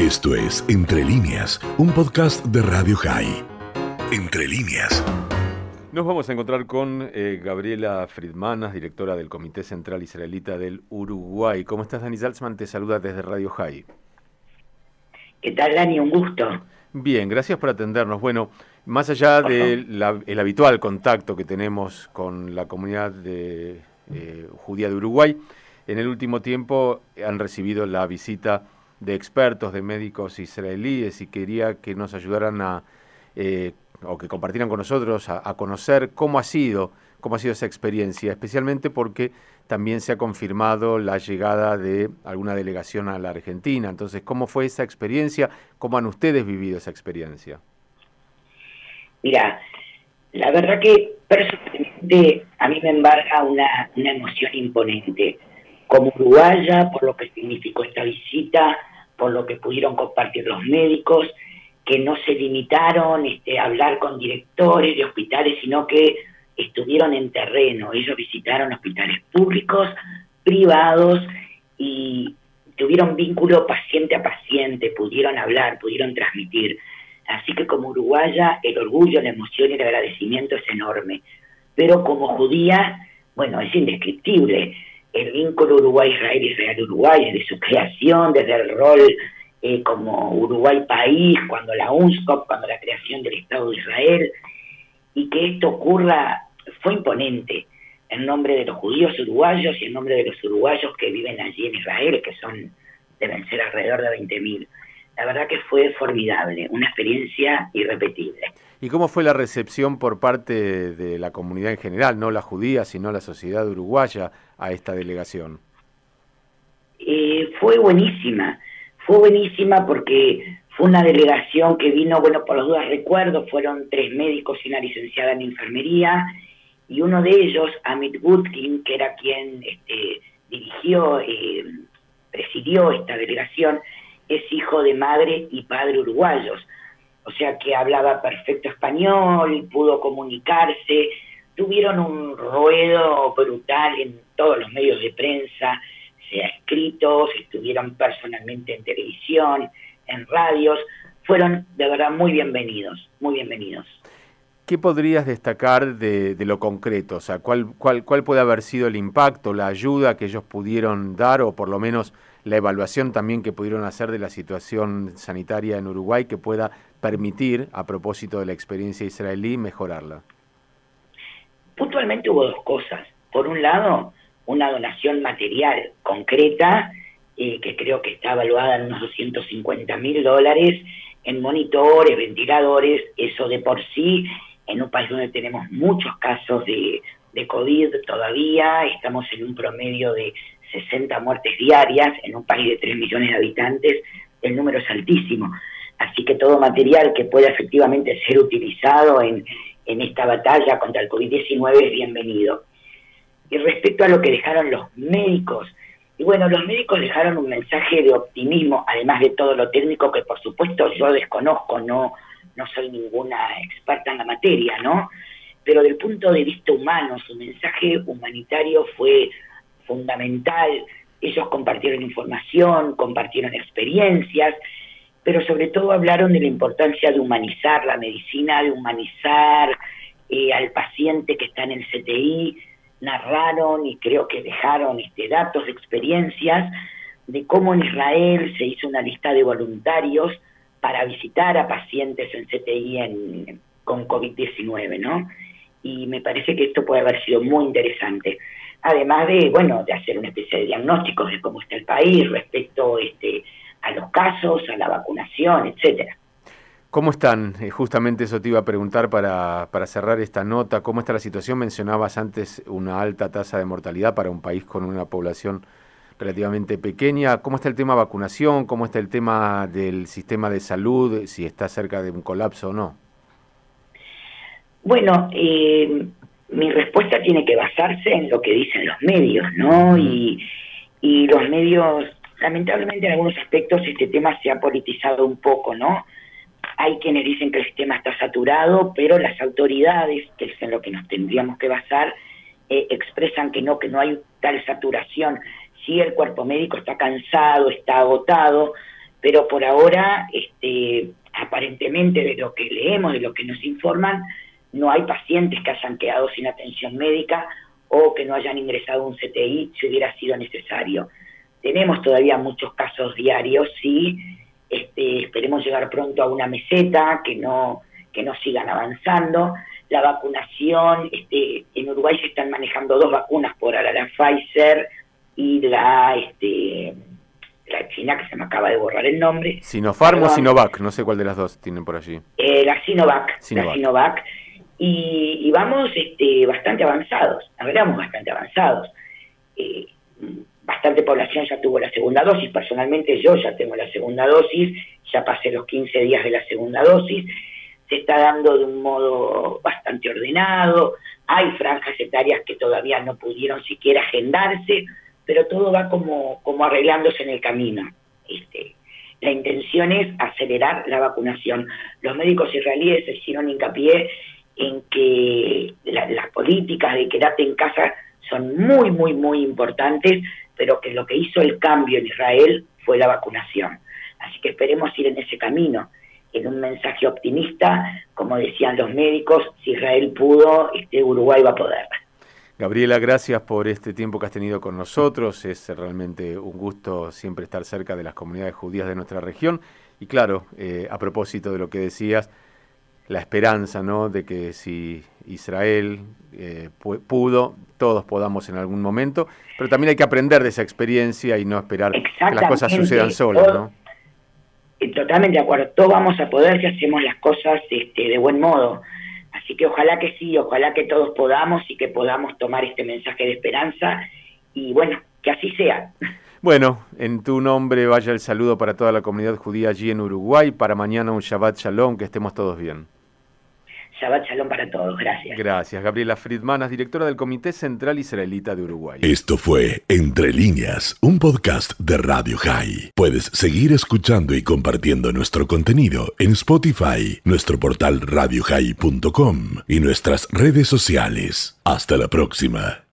Esto es Entre líneas, un podcast de Radio High. Entre líneas. Nos vamos a encontrar con eh, Gabriela Friedmanas, directora del Comité Central Israelita del Uruguay. ¿Cómo estás, Dani Salzman? Te saluda desde Radio High. ¿Qué tal, Dani? Un gusto. Bien, gracias por atendernos. Bueno, más allá del habitual contacto que tenemos con la comunidad de, eh, judía de Uruguay, en el último tiempo han recibido la visita de expertos, de médicos israelíes y quería que nos ayudaran a, eh, o que compartieran con nosotros a, conocer cómo ha sido, cómo ha sido esa experiencia, especialmente porque también se ha confirmado la llegada de alguna delegación a la Argentina. Entonces, ¿cómo fue esa experiencia? ¿Cómo han ustedes vivido esa experiencia? Mira, la verdad que personalmente a mí me embarga una, una emoción imponente. Como uruguaya, por lo que significó esta visita, por lo que pudieron compartir los médicos, que no se limitaron este, a hablar con directores de hospitales, sino que estuvieron en terreno. Ellos visitaron hospitales públicos, privados y tuvieron vínculo paciente a paciente, pudieron hablar, pudieron transmitir. Así que como uruguaya, el orgullo, la emoción y el agradecimiento es enorme. Pero como judía, bueno, es indescriptible el vínculo Uruguay-Israel, Israel-Uruguay, desde su creación, desde el rol eh, como Uruguay país, cuando la UNSCOP, cuando la creación del Estado de Israel, y que esto ocurra fue imponente en nombre de los judíos uruguayos y en nombre de los uruguayos que viven allí en Israel, que son deben ser alrededor de 20.000. La verdad que fue formidable, una experiencia irrepetible. ¿Y cómo fue la recepción por parte de la comunidad en general, no la judía, sino la sociedad uruguaya, a esta delegación? Eh, fue buenísima, fue buenísima porque fue una delegación que vino, bueno, por los dudas recuerdo, fueron tres médicos y una licenciada en enfermería, y uno de ellos, Amit Gutkin, que era quien este, dirigió, eh, presidió esta delegación, es hijo de madre y padre uruguayos, o sea que hablaba perfecto español, pudo comunicarse, tuvieron un ruedo brutal en todos los medios de prensa, sea escritos, estuvieron personalmente en televisión, en radios, fueron de verdad muy bienvenidos, muy bienvenidos. ¿Qué podrías destacar de, lo concreto? O sea, ¿cuál, cuál, ¿cuál puede haber sido el impacto, la ayuda que ellos pudieron dar o por lo menos la evaluación también que pudieron hacer de la situación sanitaria en Uruguay que pueda permitir, a propósito de la experiencia israelí, mejorarla? Puntualmente hubo dos cosas. Por un lado, una donación material concreta, eh, que creo que está evaluada en unos 250 mil dólares, en monitores, ventiladores, eso de por sí, en un país donde tenemos muchos casos de, de COVID todavía, estamos en un promedio de 60 muertes diarias, en un país de 3 millones de habitantes, el número es altísimo. Así que todo material que pueda efectivamente ser utilizado en, en esta batalla contra el COVID-19 es bienvenido. Y respecto a lo que dejaron los médicos, y bueno, los médicos dejaron un mensaje de optimismo, además de todo lo técnico que por supuesto yo desconozco, no, no soy ninguna experta en la materia, ¿no? Pero del punto de vista humano, su mensaje humanitario fue fundamental. Ellos compartieron información, compartieron experiencias, pero sobre todo hablaron de la importancia de humanizar la medicina, de humanizar eh, al paciente que está en el CTI, narraron y creo que dejaron este, datos, experiencias de cómo en Israel se hizo una lista de voluntarios para visitar a pacientes en CTI en, con COVID-19, ¿no? Y me parece que esto puede haber sido muy interesante. Además de, bueno, de hacer una especie de diagnóstico de cómo está el país respecto este, a los casos, a la vacunación, etcétera. ¿Cómo están? Eh, justamente eso te iba a preguntar para, para cerrar esta nota. ¿Cómo está la situación? Mencionabas antes una alta tasa de mortalidad para un país con una población relativamente pequeña. ¿Cómo está el tema vacunación? ¿Cómo está el tema del sistema de salud? Si está cerca de un colapso o no. Bueno, eh, mi respuesta tiene que basarse en lo que dicen los medios, ¿no? Y, y los medios lamentablemente en algunos aspectos este tema se ha politizado un poco, ¿no? Hay quienes dicen que el sistema está saturado, pero las autoridades, que es en lo que nos tendríamos que basar, eh, expresan que no, que no hay tal saturación. Sí, el cuerpo médico está cansado, está agotado, pero por ahora, este, aparentemente de lo que leemos, de lo que nos informan, no hay pacientes que hayan quedado sin atención médica o que no hayan ingresado un CTI si hubiera sido necesario. Tenemos todavía muchos casos diarios, sí, este, esperemos llegar pronto a una meseta, que no, que no sigan avanzando. La vacunación, este, en Uruguay se están manejando dos vacunas por ahora, la Pfizer y la, este, la China, que se me acaba de borrar el nombre. Sinopharm o Sinovac, no sé cuál de las dos tienen por allí. Eh, la Sinovac, la Sinovac. Y, vamos este, bastante avanzados, la verdad, vamos bastante avanzados. Eh, bastante población ya tuvo la segunda dosis, personalmente yo ya tengo la segunda dosis, ya pasé los 15 días de la segunda dosis, se está dando de un modo bastante ordenado, hay franjas etarias que todavía no pudieron siquiera agendarse, pero todo va como, como arreglándose en el camino. Este, la intención es acelerar la vacunación. Los médicos israelíes hicieron hincapié en que las políticas de quedarte en casa son muy, muy, muy importantes, pero que lo que hizo el cambio en Israel fue la vacunación. Así que esperemos ir en ese camino, en un mensaje optimista, como decían los médicos, si Israel pudo, este Uruguay va a poder. Gabriela, gracias por este tiempo que has tenido con nosotros. Es realmente un gusto siempre estar cerca de las comunidades judías de nuestra región. Y claro, eh, a propósito de lo que decías, la esperanza, ¿no? De que si Israel eh, pudo, todos podamos en algún momento, pero también hay que aprender de esa experiencia y no esperar que las cosas sucedan solas, ¿no? Totalmente de acuerdo, todos vamos a poder si hacemos las cosas este, de buen modo. Así que ojalá que sí, ojalá que todos podamos y que podamos tomar este mensaje de esperanza y bueno, que así sea. Bueno, en tu nombre vaya el saludo para toda la comunidad judía allí en Uruguay, para mañana un Shabbat Shalom, que estemos todos bien. Shabbat Shalom para todos. Gracias. Gracias. Gabriela Friedmanas, directora del Comité Central Israelita de Uruguay. Esto fue Entre Líneas, un podcast de Radio High. Puedes seguir escuchando y compartiendo nuestro contenido en Spotify, nuestro portal radiohigh.com y nuestras redes sociales. Hasta la próxima.